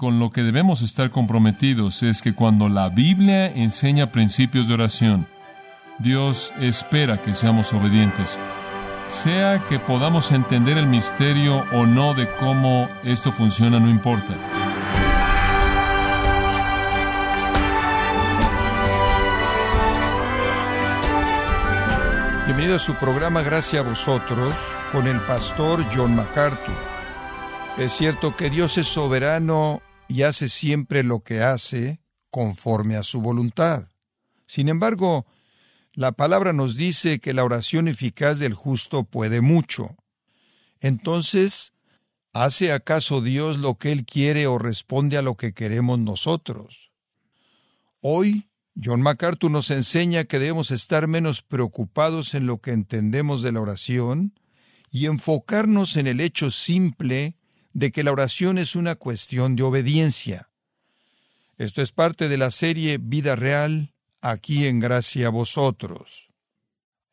con lo que debemos estar comprometidos es que cuando la Biblia enseña principios de oración, Dios espera que seamos obedientes. Sea que podamos entender el misterio o no de cómo esto funciona, no importa. Bienvenido a su programa Gracias a vosotros con el pastor John MacArthur. Es cierto que Dios es soberano y hace siempre lo que hace conforme a su voluntad. Sin embargo, la palabra nos dice que la oración eficaz del justo puede mucho. Entonces, ¿hace acaso Dios lo que Él quiere o responde a lo que queremos nosotros? Hoy John MacArthur nos enseña que debemos estar menos preocupados en lo que entendemos de la oración y enfocarnos en el hecho simple de que la oración es una cuestión de obediencia. Esto es parte de la serie Vida Real, aquí en Gracia a vosotros.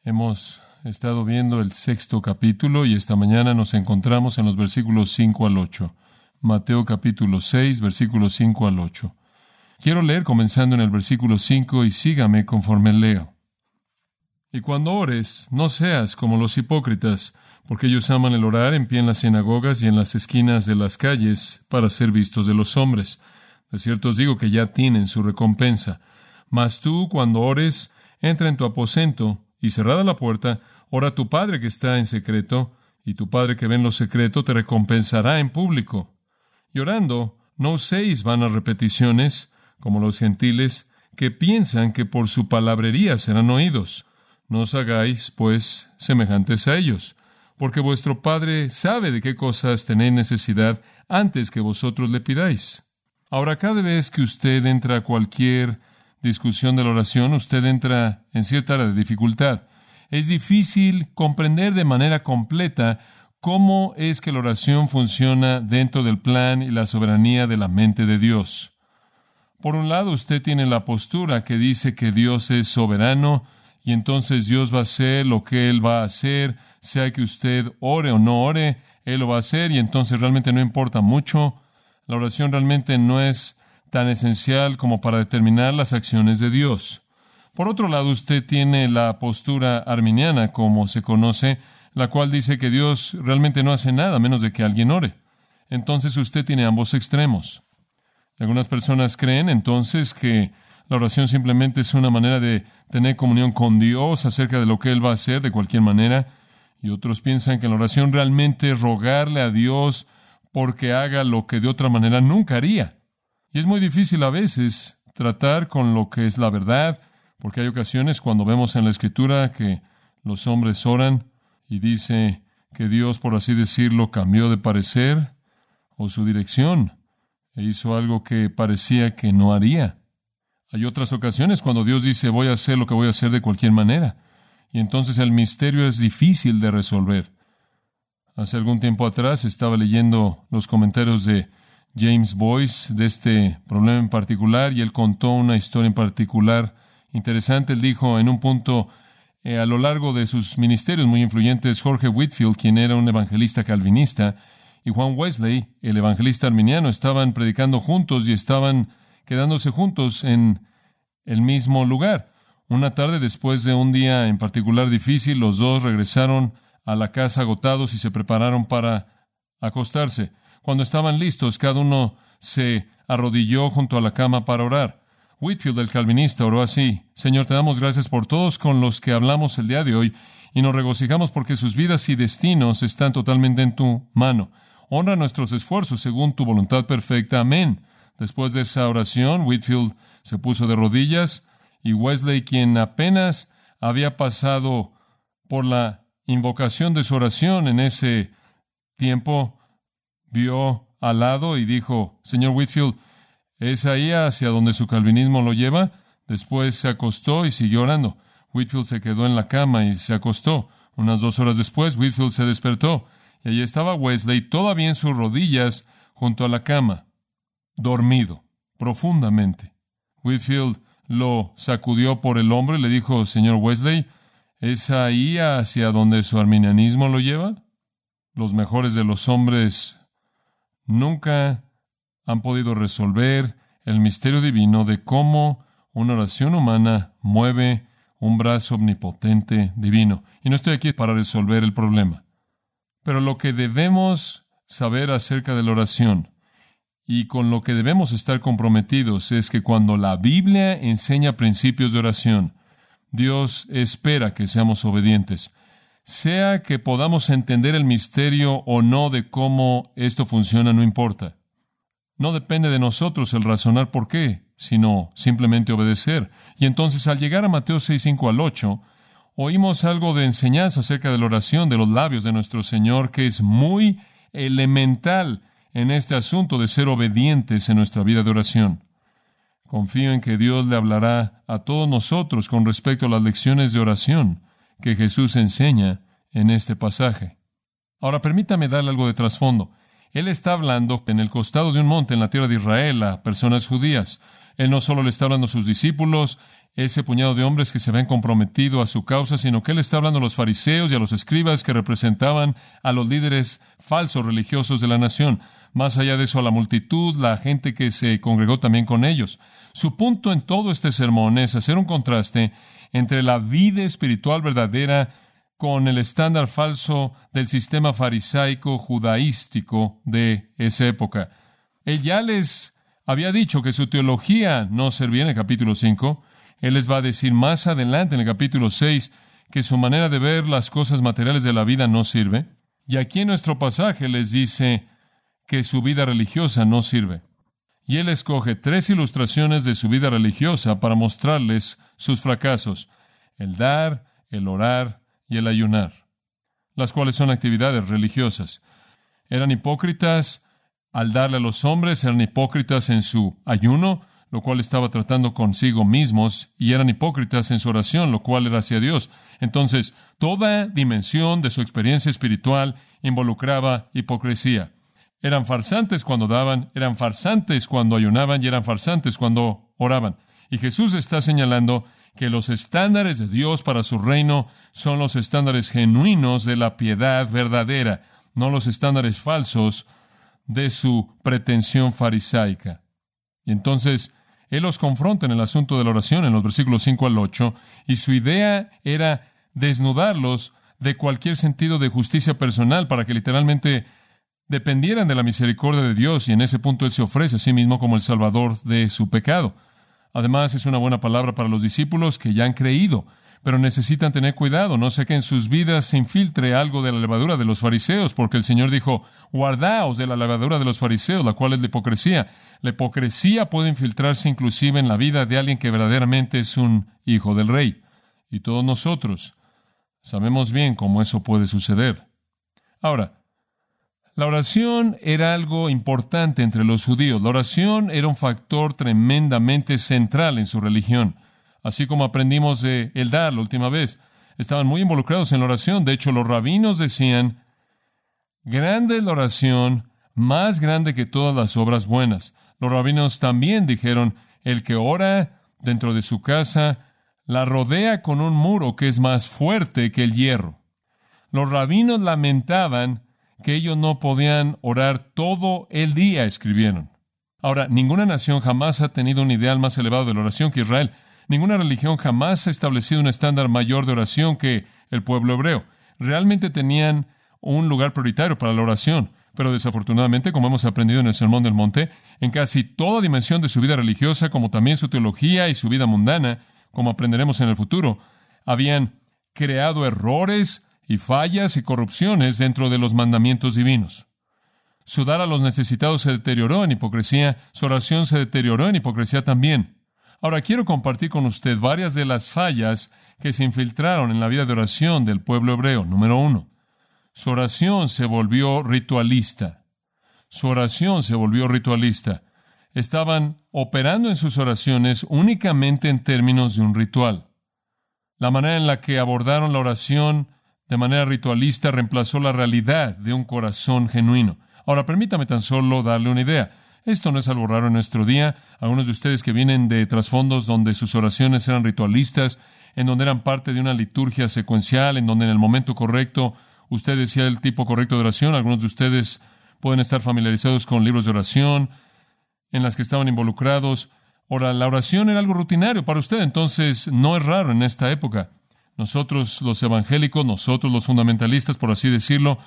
Hemos estado viendo el sexto capítulo y esta mañana nos encontramos en los versículos 5 al 8. Mateo capítulo 6, versículos 5 al 8. Quiero leer comenzando en el versículo 5 y sígame conforme leo. Y cuando ores, no seas como los hipócritas, porque ellos aman el orar en pie en las sinagogas y en las esquinas de las calles para ser vistos de los hombres. De cierto os digo que ya tienen su recompensa. Mas tú, cuando ores, entra en tu aposento y cerrada la puerta, ora a tu Padre que está en secreto, y tu Padre que ve en lo secreto te recompensará en público. Y orando, no uséis vanas repeticiones, como los gentiles, que piensan que por su palabrería serán oídos. No os hagáis, pues, semejantes a ellos, porque vuestro Padre sabe de qué cosas tenéis necesidad antes que vosotros le pidáis. Ahora, cada vez que usted entra a cualquier discusión de la oración, usted entra en cierta área de dificultad. Es difícil comprender de manera completa cómo es que la oración funciona dentro del plan y la soberanía de la mente de Dios. Por un lado, usted tiene la postura que dice que Dios es soberano y entonces Dios va a hacer lo que Él va a hacer, sea que usted ore o no ore, Él lo va a hacer y entonces realmente no importa mucho. La oración realmente no es tan esencial como para determinar las acciones de Dios. Por otro lado, usted tiene la postura arminiana, como se conoce, la cual dice que Dios realmente no hace nada menos de que alguien ore. Entonces usted tiene ambos extremos. Algunas personas creen entonces que la oración simplemente es una manera de tener comunión con Dios acerca de lo que Él va a hacer de cualquier manera, y otros piensan que la oración realmente rogarle a Dios porque haga lo que de otra manera nunca haría. Y es muy difícil a veces tratar con lo que es la verdad, porque hay ocasiones cuando vemos en la Escritura que los hombres oran y dice que Dios, por así decirlo, cambió de parecer o su dirección e hizo algo que parecía que no haría. Hay otras ocasiones cuando Dios dice voy a hacer lo que voy a hacer de cualquier manera, y entonces el misterio es difícil de resolver. Hace algún tiempo atrás estaba leyendo los comentarios de James Boyce de este problema en particular y él contó una historia en particular interesante. Él dijo en un punto eh, a lo largo de sus ministerios muy influyentes, Jorge Whitfield, quien era un evangelista calvinista, y Juan Wesley, el evangelista arminiano, estaban predicando juntos y estaban quedándose juntos en el mismo lugar. Una tarde después de un día en particular difícil, los dos regresaron a la casa agotados y se prepararon para acostarse. Cuando estaban listos, cada uno se arrodilló junto a la cama para orar. Whitfield, el calvinista, oró así, Señor, te damos gracias por todos con los que hablamos el día de hoy y nos regocijamos porque sus vidas y destinos están totalmente en tu mano. Honra nuestros esfuerzos según tu voluntad perfecta. Amén. Después de esa oración, Whitfield se puso de rodillas y Wesley, quien apenas había pasado por la invocación de su oración en ese tiempo, vio al lado y dijo, Señor Whitfield, ¿es ahí hacia donde su calvinismo lo lleva? Después se acostó y siguió orando. Whitfield se quedó en la cama y se acostó. Unas dos horas después, Whitfield se despertó y allí estaba Wesley todavía en sus rodillas junto a la cama, dormido profundamente. Whitfield lo sacudió por el hombro y le dijo, Señor Wesley, ¿es ahí hacia donde su arminianismo lo lleva? Los mejores de los hombres nunca han podido resolver el misterio divino de cómo una oración humana mueve un brazo omnipotente divino. Y no estoy aquí para resolver el problema. Pero lo que debemos saber acerca de la oración y con lo que debemos estar comprometidos es que cuando la Biblia enseña principios de oración, Dios espera que seamos obedientes. Sea que podamos entender el misterio o no de cómo esto funciona, no importa. No depende de nosotros el razonar por qué, sino simplemente obedecer. Y entonces al llegar a Mateo 6, 5 al 8, oímos algo de enseñanza acerca de la oración de los labios de nuestro Señor que es muy elemental en este asunto de ser obedientes en nuestra vida de oración. Confío en que Dios le hablará a todos nosotros con respecto a las lecciones de oración que Jesús enseña en este pasaje. Ahora permítame darle algo de trasfondo. Él está hablando en el costado de un monte en la tierra de Israel a personas judías. Él no solo le está hablando a sus discípulos, ese puñado de hombres que se ven comprometido a su causa, sino que él está hablando a los fariseos y a los escribas que representaban a los líderes falsos religiosos de la nación. Más allá de eso, a la multitud, la gente que se congregó también con ellos. Su punto en todo este sermón es hacer un contraste entre la vida espiritual verdadera con el estándar falso del sistema farisaico judaístico de esa época. Él ya les había dicho que su teología no servía en el capítulo 5, él les va a decir más adelante en el capítulo 6 que su manera de ver las cosas materiales de la vida no sirve. Y aquí en nuestro pasaje les dice que su vida religiosa no sirve. Y él escoge tres ilustraciones de su vida religiosa para mostrarles sus fracasos, el dar, el orar y el ayunar, las cuales son actividades religiosas. Eran hipócritas al darle a los hombres, eran hipócritas en su ayuno, lo cual estaba tratando consigo mismos, y eran hipócritas en su oración, lo cual era hacia Dios. Entonces, toda dimensión de su experiencia espiritual involucraba hipocresía. Eran farsantes cuando daban, eran farsantes cuando ayunaban y eran farsantes cuando oraban. Y Jesús está señalando que los estándares de Dios para su reino son los estándares genuinos de la piedad verdadera, no los estándares falsos de su pretensión farisaica. Y entonces él los confronta en el asunto de la oración en los versículos 5 al 8, y su idea era desnudarlos de cualquier sentido de justicia personal para que literalmente dependieran de la misericordia de Dios y en ese punto Él se ofrece a sí mismo como el Salvador de su pecado. Además, es una buena palabra para los discípulos que ya han creído, pero necesitan tener cuidado, no sé que en sus vidas se infiltre algo de la levadura de los fariseos, porque el Señor dijo, guardaos de la levadura de los fariseos, la cual es la hipocresía. La hipocresía puede infiltrarse inclusive en la vida de alguien que verdaderamente es un hijo del rey. Y todos nosotros sabemos bien cómo eso puede suceder. Ahora, la oración era algo importante entre los judíos. La oración era un factor tremendamente central en su religión. Así como aprendimos de Eldar la última vez, estaban muy involucrados en la oración. De hecho, los rabinos decían, grande la oración, más grande que todas las obras buenas. Los rabinos también dijeron, el que ora dentro de su casa, la rodea con un muro que es más fuerte que el hierro. Los rabinos lamentaban que ellos no podían orar todo el día, escribieron. Ahora, ninguna nación jamás ha tenido un ideal más elevado de la oración que Israel. Ninguna religión jamás ha establecido un estándar mayor de oración que el pueblo hebreo. Realmente tenían un lugar prioritario para la oración, pero desafortunadamente, como hemos aprendido en el Sermón del Monte, en casi toda dimensión de su vida religiosa, como también su teología y su vida mundana, como aprenderemos en el futuro, habían creado errores y fallas y corrupciones dentro de los mandamientos divinos. Su dar a los necesitados se deterioró en hipocresía, su oración se deterioró en hipocresía también. Ahora quiero compartir con usted varias de las fallas que se infiltraron en la vida de oración del pueblo hebreo. Número uno, su oración se volvió ritualista. Su oración se volvió ritualista. Estaban operando en sus oraciones únicamente en términos de un ritual. La manera en la que abordaron la oración de manera ritualista reemplazó la realidad de un corazón genuino. Ahora, permítame tan solo darle una idea. Esto no es algo raro en nuestro día. Algunos de ustedes que vienen de trasfondos donde sus oraciones eran ritualistas, en donde eran parte de una liturgia secuencial, en donde en el momento correcto usted decía el tipo correcto de oración. Algunos de ustedes pueden estar familiarizados con libros de oración, en las que estaban involucrados. Ahora, la oración era algo rutinario para usted, entonces no es raro en esta época. Nosotros los evangélicos, nosotros los fundamentalistas, por así decirlo,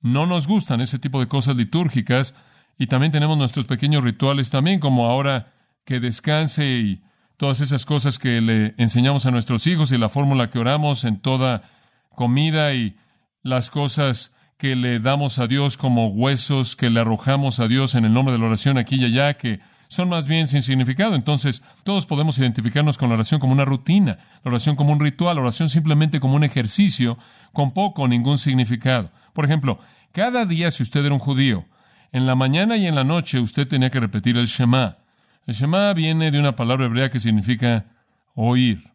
no nos gustan ese tipo de cosas litúrgicas y también tenemos nuestros pequeños rituales también, como ahora que descanse y todas esas cosas que le enseñamos a nuestros hijos y la fórmula que oramos en toda comida y las cosas que le damos a Dios como huesos que le arrojamos a Dios en el nombre de la oración aquí y allá, que son más bien sin significado. Entonces, todos podemos identificarnos con la oración como una rutina, la oración como un ritual, la oración simplemente como un ejercicio con poco o ningún significado. Por ejemplo, cada día si usted era un judío, en la mañana y en la noche usted tenía que repetir el Shema. El Shema viene de una palabra hebrea que significa oír,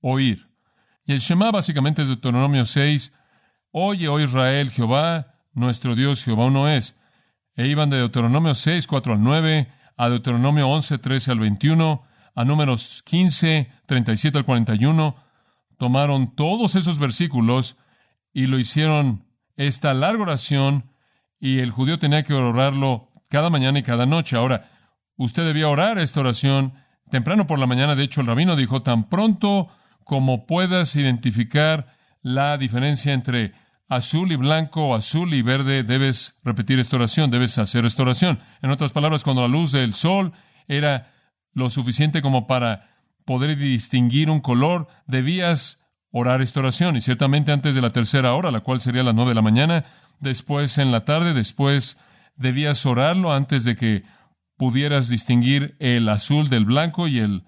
oír. Y el Shema básicamente es Deuteronomio 6, Oye, oh Israel, Jehová, nuestro Dios, Jehová uno es. E iban de Deuteronomio 6, 4 al 9, a Deuteronomio 11, 13 al 21, a números 15, 37 al 41. Tomaron todos esos versículos y lo hicieron esta larga oración y el judío tenía que orarlo cada mañana y cada noche. Ahora, usted debía orar esta oración temprano por la mañana. De hecho, el rabino dijo, tan pronto como puedas identificar la diferencia entre azul y blanco, azul y verde, debes repetir esta oración, debes hacer esta oración. En otras palabras, cuando la luz del sol era lo suficiente como para poder distinguir un color, debías orar esta oración. Y ciertamente antes de la tercera hora, la cual sería las nueve de la mañana, después en la tarde, después debías orarlo antes de que pudieras distinguir el azul del blanco y el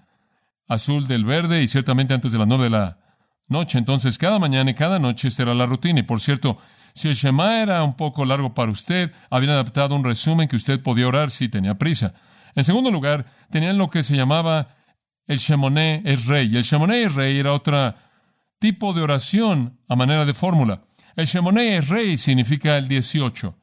azul del verde, y ciertamente antes de las nueve de la noche. Entonces, cada mañana y cada noche esta era la rutina. Y por cierto, si el Shema era un poco largo para usted, habían adaptado un resumen que usted podía orar si tenía prisa. En segundo lugar, tenían lo que se llamaba el Shemoné es rey. El Shemoné es rey era otro tipo de oración a manera de fórmula. El Shemoné es rey significa el 18.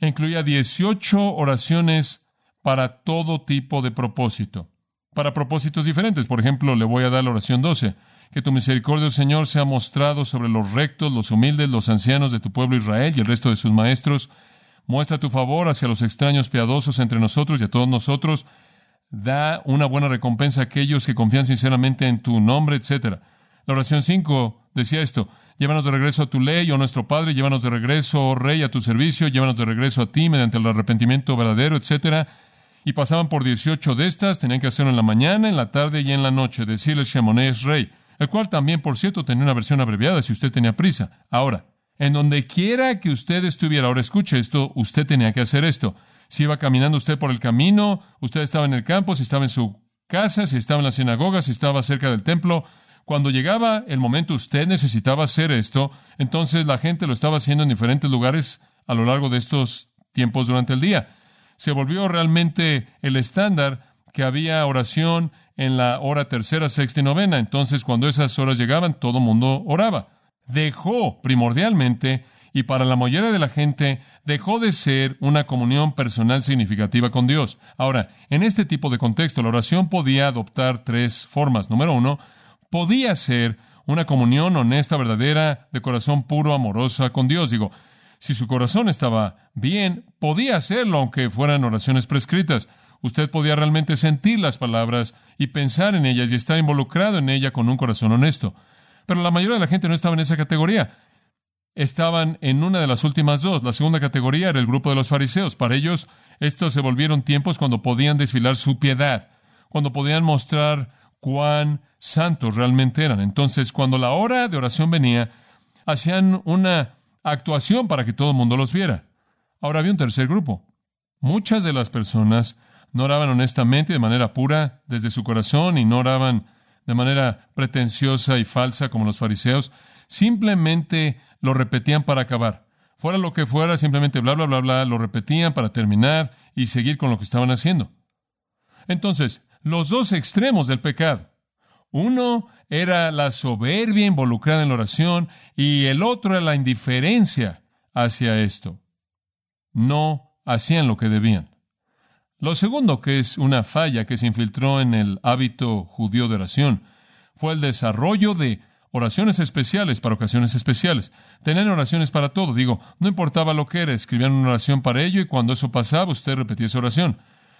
Incluía 18 oraciones para todo tipo de propósito. Para propósitos diferentes. Por ejemplo, le voy a dar la oración 12 que tu misericordia, Señor, sea mostrado sobre los rectos, los humildes, los ancianos de tu pueblo Israel y el resto de sus maestros. Muestra tu favor hacia los extraños piadosos entre nosotros y a todos nosotros. Da una buena recompensa a aquellos que confían sinceramente en tu nombre, etc. La oración 5 decía esto. Llévanos de regreso a tu ley, oh nuestro Padre, llévanos de regreso, oh Rey, a tu servicio, llévanos de regreso a ti mediante el arrepentimiento verdadero, etc. Y pasaban por 18 de estas, tenían que hacerlo en la mañana, en la tarde y en la noche, decirle Shemonés Rey el cual también, por cierto, tenía una versión abreviada si usted tenía prisa. Ahora, en donde quiera que usted estuviera, ahora escuche esto, usted tenía que hacer esto. Si iba caminando usted por el camino, usted estaba en el campo, si estaba en su casa, si estaba en la sinagoga, si estaba cerca del templo, cuando llegaba el momento usted necesitaba hacer esto, entonces la gente lo estaba haciendo en diferentes lugares a lo largo de estos tiempos durante el día. Se volvió realmente el estándar que había oración en la hora tercera, sexta y novena. Entonces, cuando esas horas llegaban, todo el mundo oraba. Dejó primordialmente, y para la mayoría de la gente, dejó de ser una comunión personal significativa con Dios. Ahora, en este tipo de contexto, la oración podía adoptar tres formas. Número uno, podía ser una comunión honesta, verdadera, de corazón puro, amorosa con Dios. Digo, si su corazón estaba bien, podía hacerlo aunque fueran oraciones prescritas. Usted podía realmente sentir las palabras y pensar en ellas y estar involucrado en ella con un corazón honesto. Pero la mayoría de la gente no estaba en esa categoría. Estaban en una de las últimas dos. La segunda categoría era el grupo de los fariseos. Para ellos, estos se volvieron tiempos cuando podían desfilar su piedad, cuando podían mostrar cuán santos realmente eran. Entonces, cuando la hora de oración venía, hacían una actuación para que todo el mundo los viera. Ahora había un tercer grupo. Muchas de las personas no oraban honestamente de manera pura desde su corazón y no oraban de manera pretenciosa y falsa como los fariseos, simplemente lo repetían para acabar. Fuera lo que fuera, simplemente bla, bla, bla, bla, lo repetían para terminar y seguir con lo que estaban haciendo. Entonces, los dos extremos del pecado. Uno era la soberbia involucrada en la oración y el otro era la indiferencia hacia esto. No hacían lo que debían. Lo segundo, que es una falla que se infiltró en el hábito judío de oración, fue el desarrollo de oraciones especiales para ocasiones especiales. Tenían oraciones para todo. Digo, no importaba lo que era, escribían una oración para ello y cuando eso pasaba, usted repetía esa oración.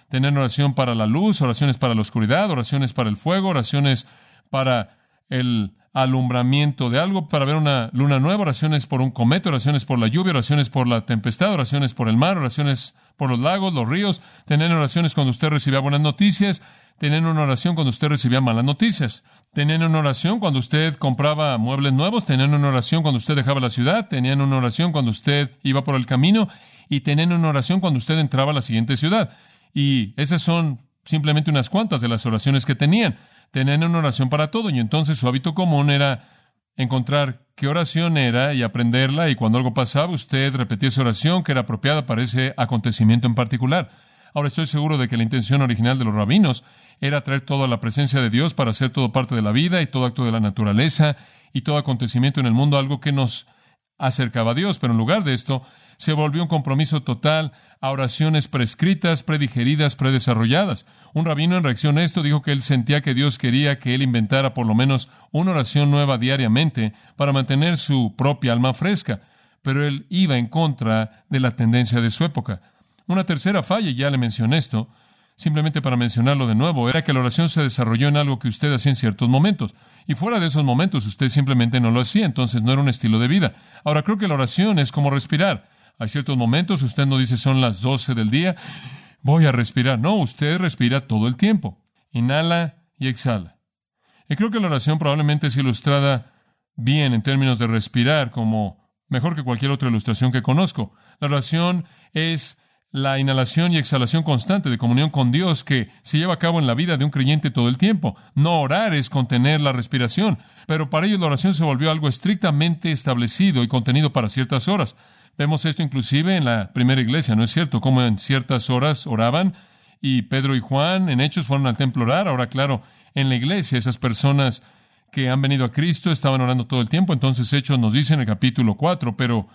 tener oración para la luz, oraciones para la oscuridad, oraciones para el fuego, oraciones para el alumbramiento de algo, para ver una luna nueva, oraciones por un cometa, oraciones por la lluvia, oraciones por la tempestad, oraciones por el mar, oraciones por los lagos, los ríos, tener oraciones cuando usted recibía buenas noticias, tener una oración cuando usted recibía malas noticias, tener una oración cuando usted compraba muebles nuevos, tener una oración cuando usted dejaba la ciudad, tenían una oración cuando usted iba por el camino y tener una oración cuando usted entraba a la siguiente ciudad. Y esas son simplemente unas cuantas de las oraciones que tenían tenían una oración para todo y entonces su hábito común era encontrar qué oración era y aprenderla y cuando algo pasaba usted repetía esa oración que era apropiada para ese acontecimiento en particular. Ahora estoy seguro de que la intención original de los rabinos era traer todo a la presencia de Dios para hacer todo parte de la vida y todo acto de la naturaleza y todo acontecimiento en el mundo algo que nos acercaba a Dios, pero en lugar de esto se volvió un compromiso total a oraciones prescritas, predigeridas, predesarrolladas. Un rabino en reacción a esto dijo que él sentía que Dios quería que él inventara por lo menos una oración nueva diariamente para mantener su propia alma fresca, pero él iba en contra de la tendencia de su época. Una tercera falla, ya le mencioné esto, simplemente para mencionarlo de nuevo, era que la oración se desarrolló en algo que usted hacía en ciertos momentos. Y fuera de esos momentos usted simplemente no lo hacía, entonces no era un estilo de vida. Ahora creo que la oración es como respirar. Hay ciertos momentos, usted no dice son las 12 del día, voy a respirar. No, usted respira todo el tiempo. Inhala y exhala. Y creo que la oración probablemente es ilustrada bien en términos de respirar, como mejor que cualquier otra ilustración que conozco. La oración es la inhalación y exhalación constante de comunión con Dios que se lleva a cabo en la vida de un creyente todo el tiempo. No orar es contener la respiración, pero para ellos la oración se volvió algo estrictamente establecido y contenido para ciertas horas. Vemos esto inclusive en la primera iglesia, ¿no es cierto? Como en ciertas horas oraban y Pedro y Juan en Hechos fueron al templo a orar. Ahora, claro, en la iglesia esas personas que han venido a Cristo estaban orando todo el tiempo. Entonces Hechos nos dice en el capítulo 4, pero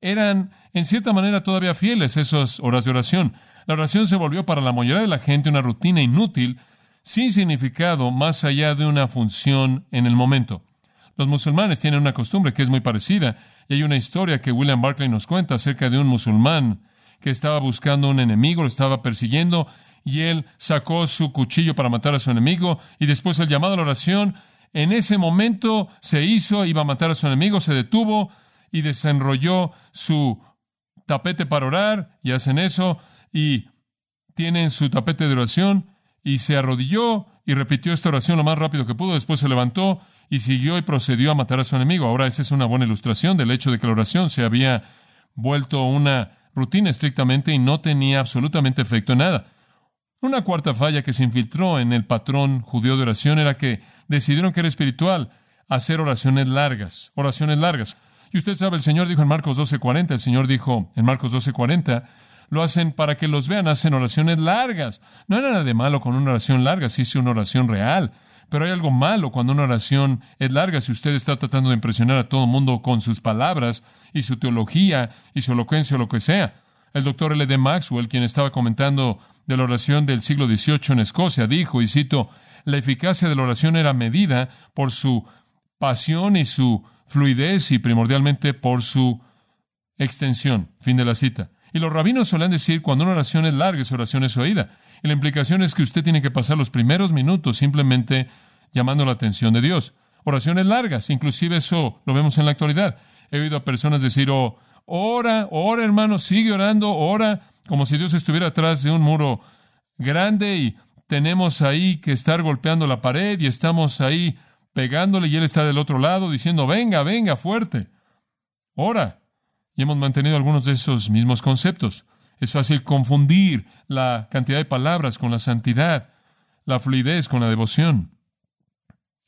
eran en cierta manera todavía fieles esas horas de oración. La oración se volvió para la mayoría de la gente una rutina inútil, sin significado más allá de una función en el momento. Los musulmanes tienen una costumbre que es muy parecida. Y hay una historia que William Barclay nos cuenta acerca de un musulmán que estaba buscando un enemigo, lo estaba persiguiendo, y él sacó su cuchillo para matar a su enemigo, y después el llamado a la oración, en ese momento se hizo, iba a matar a su enemigo, se detuvo y desenrolló su tapete para orar, y hacen eso, y tienen su tapete de oración, y se arrodilló y repitió esta oración lo más rápido que pudo, después se levantó y siguió y procedió a matar a su enemigo. Ahora esa es una buena ilustración del hecho de que la oración se había vuelto una rutina estrictamente y no tenía absolutamente efecto en nada. Una cuarta falla que se infiltró en el patrón judío de oración era que decidieron que era espiritual hacer oraciones largas, oraciones largas. Y usted sabe, el Señor dijo en Marcos 12:40, el Señor dijo en Marcos 12:40, lo hacen para que los vean, hacen oraciones largas. No era nada de malo con una oración larga, si es una oración real. Pero hay algo malo cuando una oración es larga si usted está tratando de impresionar a todo el mundo con sus palabras y su teología y su elocuencia o lo que sea. El doctor L. D. Maxwell, quien estaba comentando de la oración del siglo XVIII en Escocia, dijo, y cito, la eficacia de la oración era medida por su pasión y su fluidez y primordialmente por su extensión. Fin de la cita. Y los rabinos suelen decir cuando una oración es larga, esa oración es oída. Y la implicación es que usted tiene que pasar los primeros minutos simplemente llamando la atención de Dios. Oraciones largas, inclusive eso lo vemos en la actualidad. He oído a personas decir, oh, ora, ora hermano, sigue orando, ora, como si Dios estuviera atrás de un muro grande y tenemos ahí que estar golpeando la pared y estamos ahí pegándole y Él está del otro lado diciendo, venga, venga, fuerte, ora. Y hemos mantenido algunos de esos mismos conceptos. Es fácil confundir la cantidad de palabras con la santidad, la fluidez con la devoción.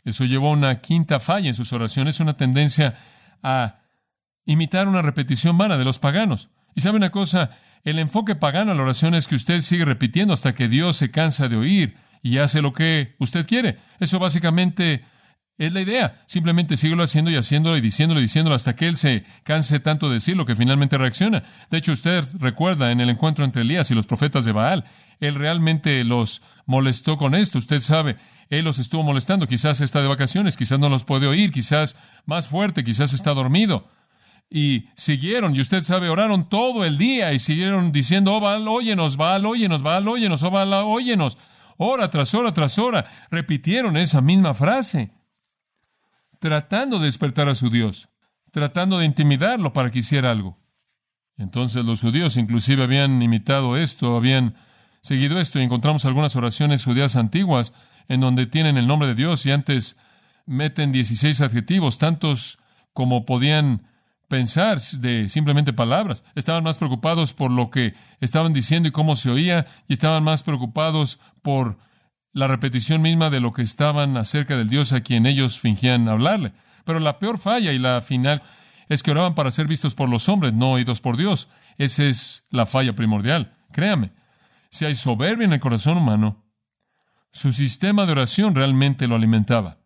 Eso llevó a una quinta falla en sus oraciones, una tendencia a imitar una repetición vana de los paganos. Y sabe una cosa, el enfoque pagano a la oración es que usted sigue repitiendo hasta que Dios se cansa de oír y hace lo que usted quiere. Eso básicamente es la idea. Simplemente síguelo haciendo y haciéndolo y diciéndolo y diciéndolo hasta que él se canse tanto de decirlo que finalmente reacciona. De hecho, usted recuerda en el encuentro entre Elías y los profetas de Baal, él realmente los molestó con esto. Usted sabe, él los estuvo molestando. Quizás está de vacaciones, quizás no los puede oír, quizás más fuerte, quizás está dormido. y siguieron, y usted sabe, oraron todo el día y siguieron diciendo, oh, Baal, óyenos, Baal, óyenos, Baal, óyenos, oh, Baal, óyenos, hora tras hora tras hora. Repitieron esa misma frase, tratando de despertar a su Dios, tratando de intimidarlo para que hiciera algo. Entonces los judíos inclusive habían imitado esto, habían seguido esto, y encontramos algunas oraciones judías antiguas en donde tienen el nombre de Dios y antes meten 16 adjetivos, tantos como podían pensar de simplemente palabras. Estaban más preocupados por lo que estaban diciendo y cómo se oía, y estaban más preocupados por la repetición misma de lo que estaban acerca del Dios a quien ellos fingían hablarle. Pero la peor falla y la final es que oraban para ser vistos por los hombres, no oídos por Dios. Esa es la falla primordial. Créame, si hay soberbia en el corazón humano, su sistema de oración realmente lo alimentaba.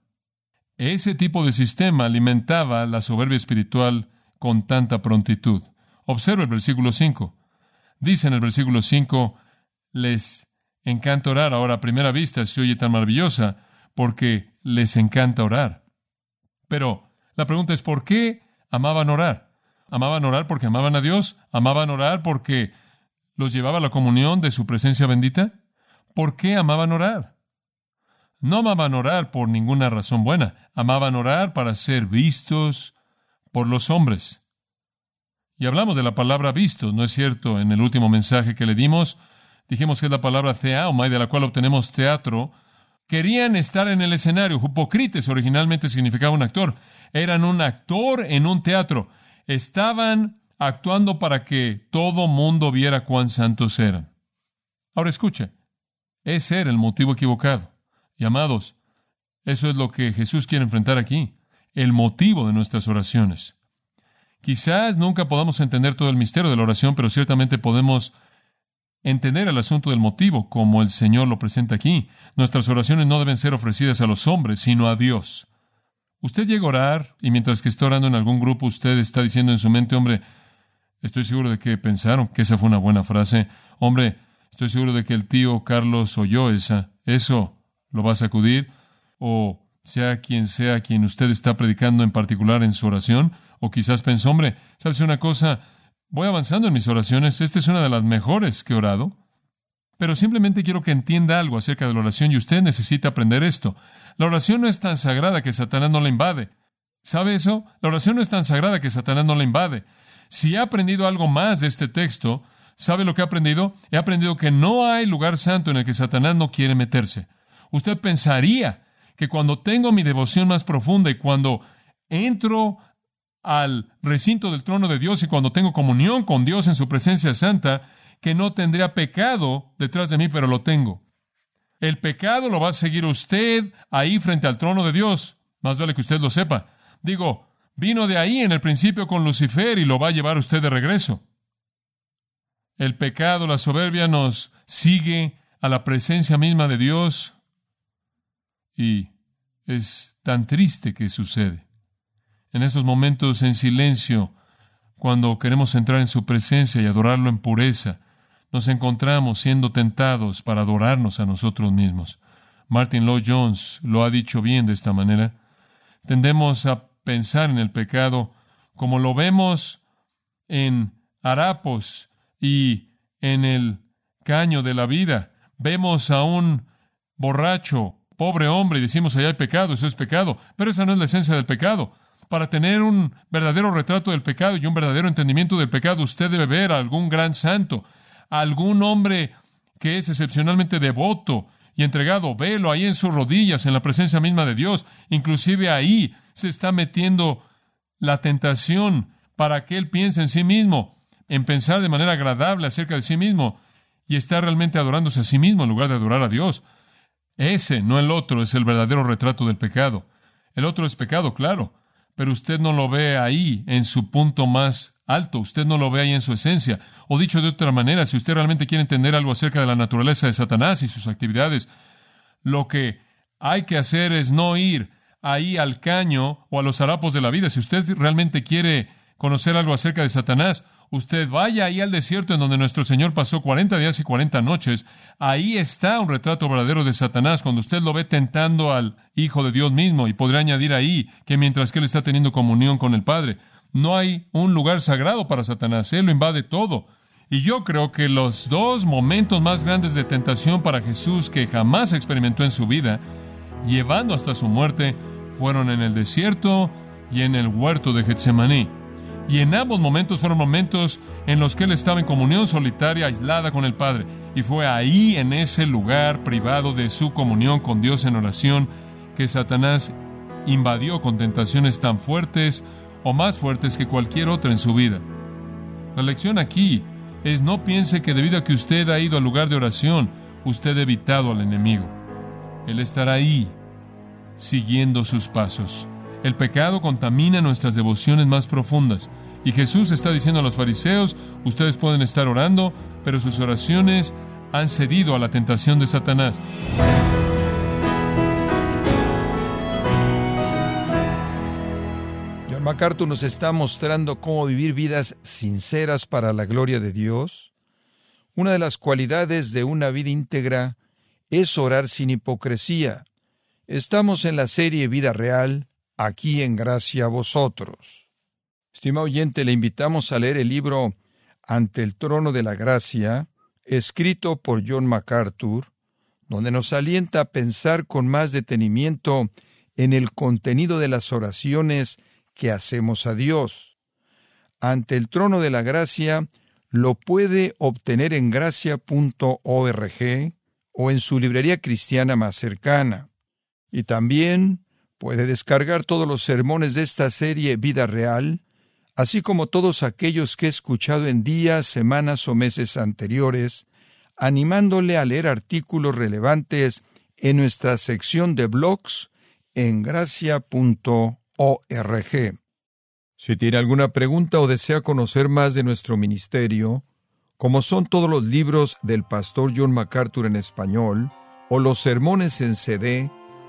Ese tipo de sistema alimentaba la soberbia espiritual con tanta prontitud. Observa el versículo 5. Dice en el versículo 5, les encanta orar. Ahora, a primera vista se oye tan maravillosa porque les encanta orar. Pero la pregunta es, ¿por qué amaban orar? ¿Amaban orar porque amaban a Dios? ¿Amaban orar porque los llevaba a la comunión de su presencia bendita? ¿Por qué amaban orar? No amaban orar por ninguna razón buena. Amaban orar para ser vistos, por los hombres. Y hablamos de la palabra visto, ¿no es cierto? En el último mensaje que le dimos, dijimos que es la palabra theauma y de la cual obtenemos teatro. Querían estar en el escenario. Hipocrites originalmente significaba un actor. Eran un actor en un teatro. Estaban actuando para que todo mundo viera cuán santos eran. Ahora escuche, ese era el motivo equivocado. Y amados, eso es lo que Jesús quiere enfrentar aquí el motivo de nuestras oraciones. Quizás nunca podamos entender todo el misterio de la oración, pero ciertamente podemos entender el asunto del motivo, como el Señor lo presenta aquí. Nuestras oraciones no deben ser ofrecidas a los hombres, sino a Dios. Usted llega a orar y mientras que está orando en algún grupo, usted está diciendo en su mente, hombre, estoy seguro de que pensaron que esa fue una buena frase. Hombre, estoy seguro de que el tío Carlos oyó esa. ¿Eso lo va a sacudir? ¿O sea quien sea quien usted está predicando en particular en su oración, o quizás pensó, hombre, ¿sabes una cosa? Voy avanzando en mis oraciones, esta es una de las mejores que he orado, pero simplemente quiero que entienda algo acerca de la oración y usted necesita aprender esto. La oración no es tan sagrada que Satanás no la invade. ¿Sabe eso? La oración no es tan sagrada que Satanás no la invade. Si ha aprendido algo más de este texto, ¿sabe lo que ha aprendido? He aprendido que no hay lugar santo en el que Satanás no quiere meterse. Usted pensaría que cuando tengo mi devoción más profunda y cuando entro al recinto del trono de Dios y cuando tengo comunión con Dios en su presencia santa, que no tendría pecado detrás de mí, pero lo tengo. El pecado lo va a seguir usted ahí frente al trono de Dios. Más vale que usted lo sepa. Digo, vino de ahí en el principio con Lucifer y lo va a llevar usted de regreso. El pecado, la soberbia nos sigue a la presencia misma de Dios y es tan triste que sucede. En esos momentos en silencio, cuando queremos entrar en su presencia y adorarlo en pureza, nos encontramos siendo tentados para adorarnos a nosotros mismos. Martin Lloyd Jones lo ha dicho bien de esta manera. Tendemos a pensar en el pecado como lo vemos en harapos y en el caño de la vida. Vemos a un borracho pobre hombre y decimos allá hay pecado, eso es pecado, pero esa no es la esencia del pecado. Para tener un verdadero retrato del pecado y un verdadero entendimiento del pecado, usted debe ver a algún gran santo, a algún hombre que es excepcionalmente devoto y entregado. Velo ahí en sus rodillas, en la presencia misma de Dios. Inclusive ahí se está metiendo la tentación para que él piense en sí mismo, en pensar de manera agradable acerca de sí mismo y está realmente adorándose a sí mismo en lugar de adorar a Dios. Ese, no el otro, es el verdadero retrato del pecado. El otro es pecado, claro, pero usted no lo ve ahí en su punto más alto, usted no lo ve ahí en su esencia. O dicho de otra manera, si usted realmente quiere entender algo acerca de la naturaleza de Satanás y sus actividades, lo que hay que hacer es no ir ahí al caño o a los harapos de la vida. Si usted realmente quiere conocer algo acerca de Satanás, Usted vaya ahí al desierto en donde nuestro Señor pasó 40 días y 40 noches. Ahí está un retrato verdadero de Satanás cuando usted lo ve tentando al Hijo de Dios mismo. Y podría añadir ahí que mientras que Él está teniendo comunión con el Padre, No hay un lugar sagrado para Satanás, él lo invade todo. Y yo creo que los dos momentos más grandes de tentación para Jesús que jamás experimentó en su vida, llevando hasta su muerte, fueron en el desierto y en el huerto de Getsemaní. Y en ambos momentos fueron momentos en los que él estaba en comunión solitaria, aislada con el Padre. Y fue ahí, en ese lugar privado de su comunión con Dios en oración, que Satanás invadió con tentaciones tan fuertes o más fuertes que cualquier otra en su vida. La lección aquí es no piense que debido a que usted ha ido al lugar de oración, usted ha evitado al enemigo. Él estará ahí, siguiendo sus pasos. El pecado contamina nuestras devociones más profundas. Y Jesús está diciendo a los fariseos, ustedes pueden estar orando, pero sus oraciones han cedido a la tentación de Satanás. John MacArthur nos está mostrando cómo vivir vidas sinceras para la gloria de Dios. Una de las cualidades de una vida íntegra es orar sin hipocresía. Estamos en la serie Vida Real, aquí en Gracia vosotros. Estimado oyente, le invitamos a leer el libro Ante el trono de la gracia, escrito por John MacArthur, donde nos alienta a pensar con más detenimiento en el contenido de las oraciones que hacemos a Dios. Ante el trono de la gracia lo puede obtener en gracia.org o en su librería cristiana más cercana. Y también puede descargar todos los sermones de esta serie Vida Real, así como todos aquellos que he escuchado en días, semanas o meses anteriores, animándole a leer artículos relevantes en nuestra sección de blogs en gracia.org. Si tiene alguna pregunta o desea conocer más de nuestro ministerio, como son todos los libros del pastor John MacArthur en español, o los sermones en CD,